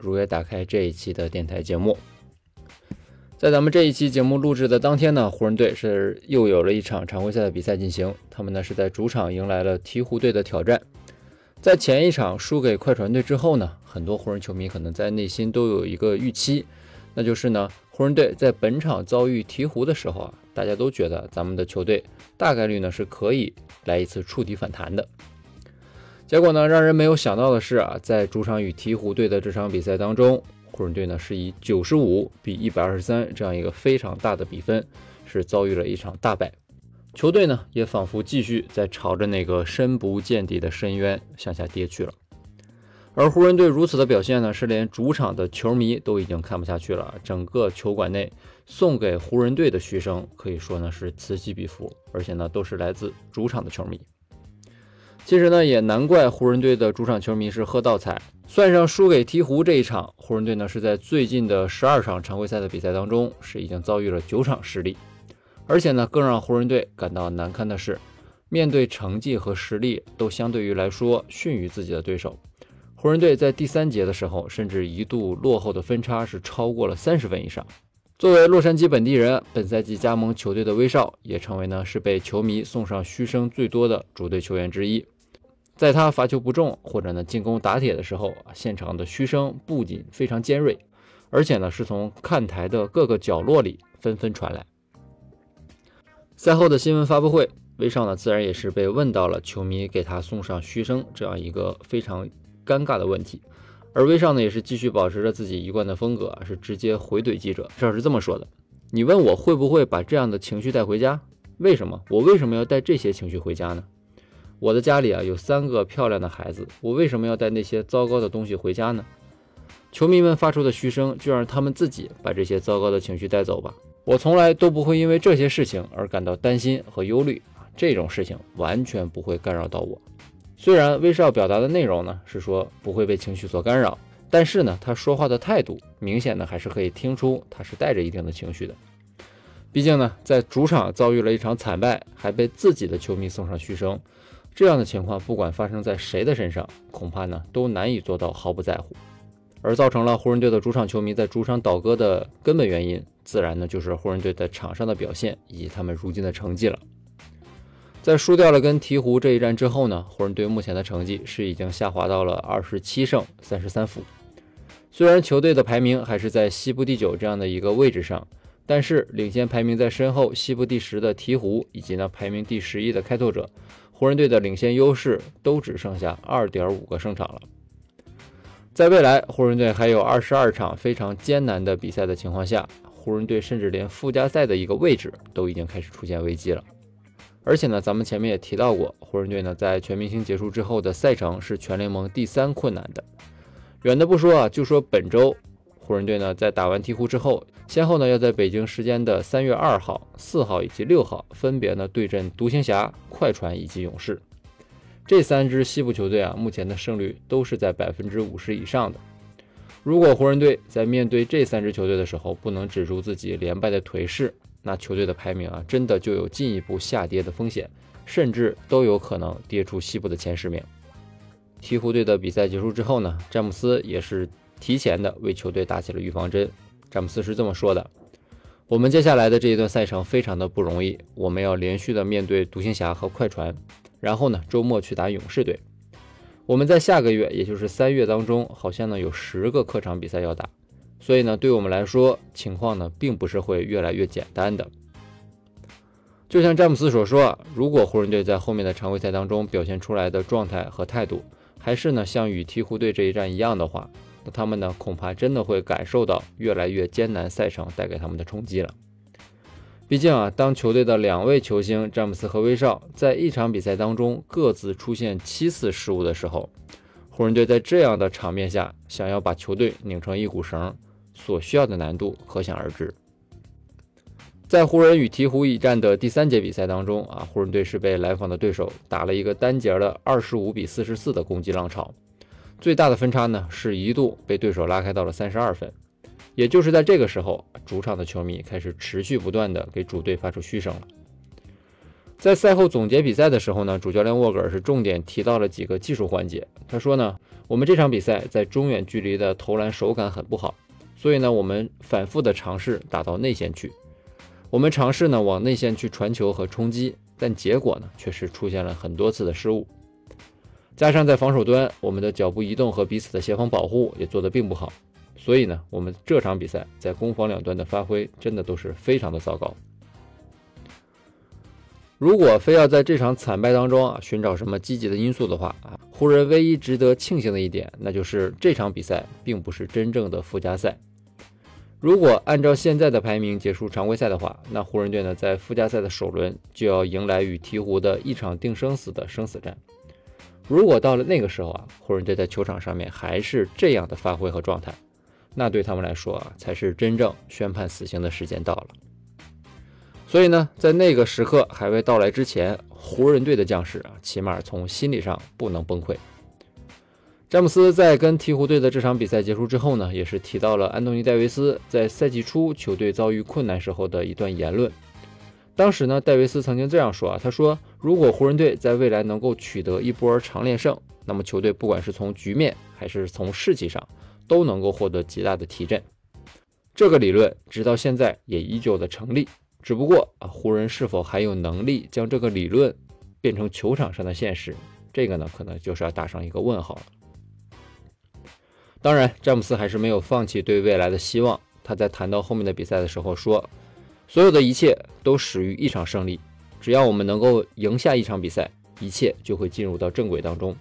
如约打开这一期的电台节目，在咱们这一期节目录制的当天呢，湖人队是又有了一场常规赛的比赛进行。他们呢是在主场迎来了鹈鹕队的挑战。在前一场输给快船队之后呢，很多湖人球迷可能在内心都有一个预期，那就是呢，湖人队在本场遭遇鹈鹕的时候啊，大家都觉得咱们的球队大概率呢是可以来一次触底反弹的。结果呢，让人没有想到的是啊，在主场与鹈鹕队的这场比赛当中，湖人队呢是以九十五比一百二十三这样一个非常大的比分，是遭遇了一场大败。球队呢也仿佛继续在朝着那个深不见底的深渊向下跌去了。而湖人队如此的表现呢，是连主场的球迷都已经看不下去了。整个球馆内送给湖人队的嘘声可以说呢是此起彼伏，而且呢都是来自主场的球迷。其实呢，也难怪湖人队的主场球迷是喝倒彩。算上输给鹈鹕这一场，湖人队呢是在最近的十二场常规赛的比赛当中是已经遭遇了九场失利。而且呢，更让湖人队感到难堪的是，面对成绩和实力都相对于来说逊于自己的对手，湖人队在第三节的时候甚至一度落后的分差是超过了三十分以上。作为洛杉矶本地人，本赛季加盟球队的威少也成为呢是被球迷送上嘘声最多的主队球员之一。在他罚球不中或者呢进攻打铁的时候，现场的嘘声不仅非常尖锐，而且呢是从看台的各个角落里纷纷传来。赛后的新闻发布会，威少呢自然也是被问到了球迷给他送上嘘声这样一个非常尴尬的问题，而威少呢也是继续保持着自己一贯的风格，是直接回怼记者。少是这么说的：“你问我会不会把这样的情绪带回家？为什么？我为什么要带这些情绪回家呢？”我的家里啊有三个漂亮的孩子，我为什么要带那些糟糕的东西回家呢？球迷们发出的嘘声，就让他们自己把这些糟糕的情绪带走吧。我从来都不会因为这些事情而感到担心和忧虑啊，这种事情完全不会干扰到我。虽然威少表达的内容呢是说不会被情绪所干扰，但是呢他说话的态度明显的还是可以听出他是带着一定的情绪的。毕竟呢在主场遭遇了一场惨败，还被自己的球迷送上嘘声。这样的情况，不管发生在谁的身上，恐怕呢都难以做到毫不在乎。而造成了湖人队的主场球迷在主场倒戈的根本原因，自然呢就是湖人队在场上的表现以及他们如今的成绩了。在输掉了跟鹈鹕这一战之后呢，湖人队目前的成绩是已经下滑到了二十七胜三十三负。虽然球队的排名还是在西部第九这样的一个位置上，但是领先排名在身后西部第十的鹈鹕以及呢排名第十一的开拓者。湖人队的领先优势都只剩下二点五个胜场了。在未来，湖人队还有二十二场非常艰难的比赛的情况下，湖人队甚至连附加赛的一个位置都已经开始出现危机了。而且呢，咱们前面也提到过，湖人队呢在全明星结束之后的赛程是全联盟第三困难的。远的不说啊，就说本周。湖人队呢，在打完鹈鹕之后，先后呢要在北京时间的三月二号、四号以及六号，分别呢对阵独行侠、快船以及勇士。这三支西部球队啊，目前的胜率都是在百分之五十以上的。如果湖人队在面对这三支球队的时候，不能止住自己连败的颓势，那球队的排名啊，真的就有进一步下跌的风险，甚至都有可能跌出西部的前十名。鹈鹕队的比赛结束之后呢，詹姆斯也是。提前的为球队打起了预防针。詹姆斯是这么说的：“我们接下来的这一段赛程非常的不容易，我们要连续的面对独行侠和快船，然后呢周末去打勇士队。我们在下个月，也就是三月当中，好像呢有十个客场比赛要打，所以呢对我们来说，情况呢并不是会越来越简单的。就像詹姆斯所说，如果湖人队在后面的常规赛当中表现出来的状态和态度，还是呢像与鹈鹕队这一战一样的话，那他们呢，恐怕真的会感受到越来越艰难赛程带给他们的冲击了。毕竟啊，当球队的两位球星詹姆斯和威少在一场比赛当中各自出现七次失误的时候，湖人队在这样的场面下想要把球队拧成一股绳，所需要的难度可想而知。在湖人与鹈鹕一战的第三节比赛当中啊，湖人队是被来访的对手打了一个单节的二十五比四十四的攻击浪潮，最大的分差呢是一度被对手拉开到了三十二分。也就是在这个时候，主场的球迷开始持续不断的给主队发出嘘声了。在赛后总结比赛的时候呢，主教练沃格尔是重点提到了几个技术环节。他说呢，我们这场比赛在中远距离的投篮手感很不好，所以呢，我们反复的尝试打到内线去。我们尝试呢往内线去传球和冲击，但结果呢却是出现了很多次的失误。加上在防守端，我们的脚步移动和彼此的协防保护也做得并不好，所以呢，我们这场比赛在攻防两端的发挥真的都是非常的糟糕。如果非要在这场惨败当中啊寻找什么积极的因素的话啊，湖人唯一值得庆幸的一点，那就是这场比赛并不是真正的附加赛。如果按照现在的排名结束常规赛的话，那湖人队呢在附加赛的首轮就要迎来与鹈鹕的一场定生死的生死战。如果到了那个时候啊，湖人队在球场上面还是这样的发挥和状态，那对他们来说啊才是真正宣判死刑的时间到了。所以呢，在那个时刻还未到来之前，湖人队的将士啊，起码从心理上不能崩溃。詹姆斯在跟鹈鹕队的这场比赛结束之后呢，也是提到了安东尼·戴维斯在赛季初球队遭遇困难时候的一段言论。当时呢，戴维斯曾经这样说啊，他说：“如果湖人队在未来能够取得一波长连胜，那么球队不管是从局面还是从士气上，都能够获得极大的提振。”这个理论直到现在也依旧的成立，只不过啊，湖人是否还有能力将这个理论变成球场上的现实，这个呢，可能就是要打上一个问号了。当然，詹姆斯还是没有放弃对未来的希望。他在谈到后面的比赛的时候说：“所有的一切都始于一场胜利，只要我们能够赢下一场比赛，一切就会进入到正轨当中。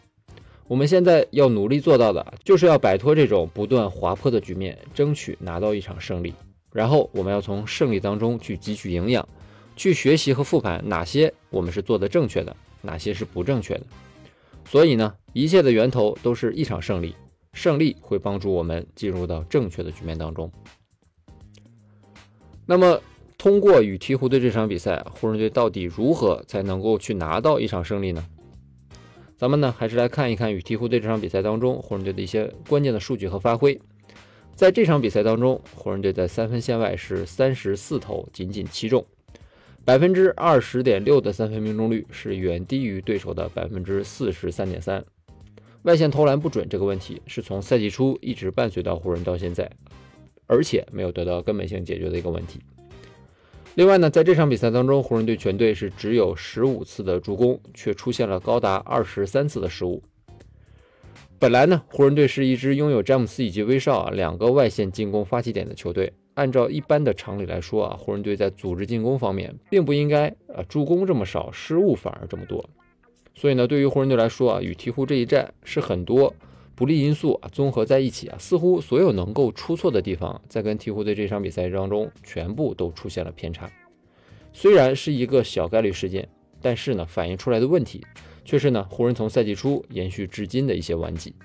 我们现在要努力做到的，就是要摆脱这种不断滑坡的局面，争取拿到一场胜利。然后，我们要从胜利当中去汲取营养，去学习和复盘哪些我们是做的正确的，哪些是不正确的。所以呢，一切的源头都是一场胜利。”胜利会帮助我们进入到正确的局面当中。那么，通过与鹈鹕队这场比赛，湖人队到底如何才能够去拿到一场胜利呢？咱们呢，还是来看一看与鹈鹕队这场比赛当中湖人队的一些关键的数据和发挥。在这场比赛当中，湖人队在三分线外是三十四投，仅仅七中，百分之二十点六的三分命中率是远低于对手的百分之四十三点三。外线投篮不准这个问题是从赛季初一直伴随到湖人到现在，而且没有得到根本性解决的一个问题。另外呢，在这场比赛当中，湖人队全队是只有十五次的助攻，却出现了高达二十三次的失误。本来呢，湖人队是一支拥有詹姆斯以及威少啊两个外线进攻发起点的球队，按照一般的常理来说啊，湖人队在组织进攻方面并不应该啊助攻这么少，失误反而这么多。所以呢，对于湖人队来说啊，与鹈鹕这一战是很多不利因素啊综合在一起啊，似乎所有能够出错的地方，在跟鹈鹕队这场比赛当中全部都出现了偏差。虽然是一个小概率事件，但是呢，反映出来的问题却是呢，湖人从赛季初延续至今的一些顽疾。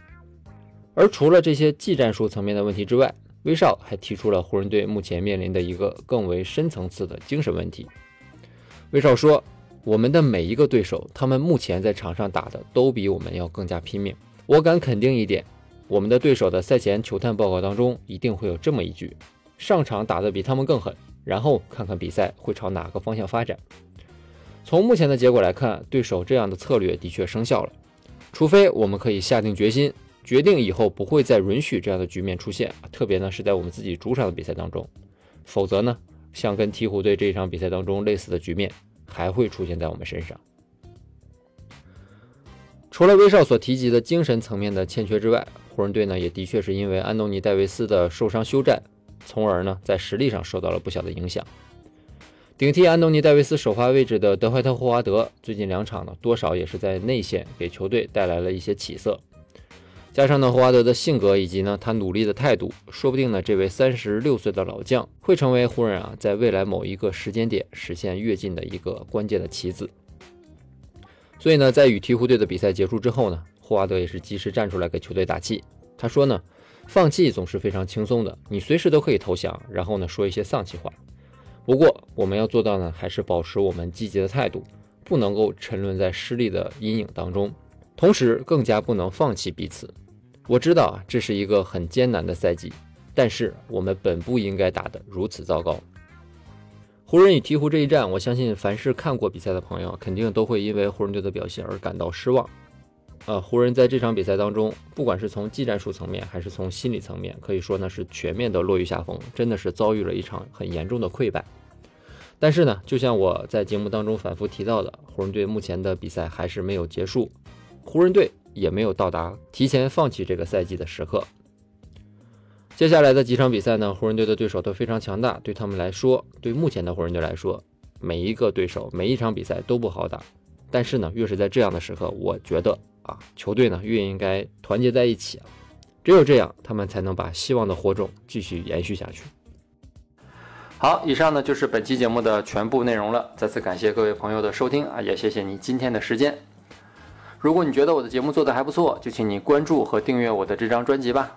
而除了这些技战术层面的问题之外，威少还提出了湖人队目前面临的一个更为深层次的精神问题。威少说。我们的每一个对手，他们目前在场上打的都比我们要更加拼命。我敢肯定一点，我们的对手的赛前球探报告当中一定会有这么一句：上场打得比他们更狠，然后看看比赛会朝哪个方向发展。从目前的结果来看，对手这样的策略的确生效了。除非我们可以下定决心，决定以后不会再允许这样的局面出现，特别呢是在我们自己主场的比赛当中，否则呢，像跟鹈鹕队这一场比赛当中类似的局面。还会出现在我们身上。除了威少所提及的精神层面的欠缺之外，湖人队呢也的确是因为安东尼·戴维斯的受伤休战，从而呢在实力上受到了不小的影响。顶替安东尼·戴维斯首发位置的德怀特·霍华德，最近两场呢多少也是在内线给球队带来了一些起色。加上呢，霍华德的性格以及呢他努力的态度，说不定呢这位三十六岁的老将会成为湖人啊在未来某一个时间点实现跃进的一个关键的棋子。所以呢，在与鹈鹕队的比赛结束之后呢，霍华德也是及时站出来给球队打气。他说呢，放弃总是非常轻松的，你随时都可以投降，然后呢说一些丧气话。不过我们要做到呢，还是保持我们积极的态度，不能够沉沦在失利的阴影当中，同时更加不能放弃彼此。我知道啊，这是一个很艰难的赛季，但是我们本不应该打得如此糟糕。湖人与鹈鹕这一战，我相信凡是看过比赛的朋友，肯定都会因为湖人队的表现而感到失望。呃，湖人在这场比赛当中，不管是从技战术层面，还是从心理层面，可以说呢是全面的落于下风，真的是遭遇了一场很严重的溃败。但是呢，就像我在节目当中反复提到的，湖人队目前的比赛还是没有结束，湖人队也没有到达提前放弃这个赛季的时刻。接下来的几场比赛呢，湖人队的对手都非常强大，对他们来说，对目前的湖人队来说，每一个对手每一场比赛都不好打。但是呢，越是在这样的时刻，我觉得。啊，球队呢越应该团结在一起啊，只有这样，他们才能把希望的火种继续延续下去。好，以上呢就是本期节目的全部内容了。再次感谢各位朋友的收听啊，也谢谢你今天的时间。如果你觉得我的节目做得还不错，就请你关注和订阅我的这张专辑吧。